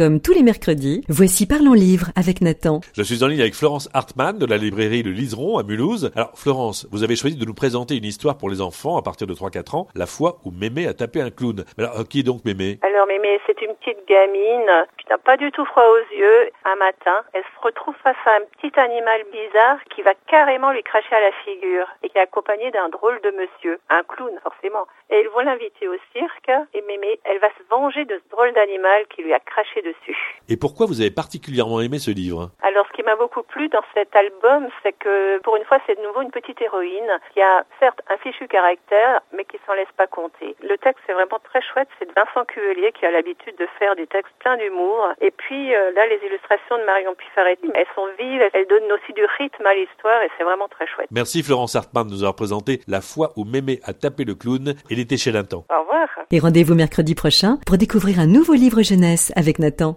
comme tous les mercredis, voici Parlons Livre avec Nathan. Je suis en ligne avec Florence Hartmann de la librairie Le Liseron à Mulhouse. Alors Florence, vous avez choisi de nous présenter une histoire pour les enfants à partir de 3-4 ans, la fois où Mémé a tapé un clown. alors, qui est donc Mémé? Alors Mémé, c'est une petite gamine qui n'a pas du tout froid aux yeux. Un matin, elle se retrouve face à un petit animal bizarre qui va carrément lui cracher à la figure et qui est accompagné d'un drôle de monsieur, un clown forcément. Et ils vont l'inviter au cirque et Mémé, elle va se venger de ce drôle d'animal qui lui a craché dessus. Et pourquoi vous avez particulièrement aimé ce livre? Alors ce qui m'a beaucoup plu dans cet album, c'est que pour une fois c'est de nouveau une petite héroïne qui a certes un fichu caractère mais qui s'en laisse pas compter. Le texte est vraiment très chouette, c'est de Vincent Cuvelier qui a l'habitude de faire des textes pleins d'humour. Et puis euh, là les illustrations de Marion Elles sont vives, elles donnent aussi du rythme à l'histoire et c'est vraiment très chouette. Merci Florence Hartmann de nous avoir présenté La fois où Mémé a tapé le clown et l'été chez Nathan. Au revoir. Et rendez-vous mercredi prochain pour découvrir un nouveau livre jeunesse avec Nathan.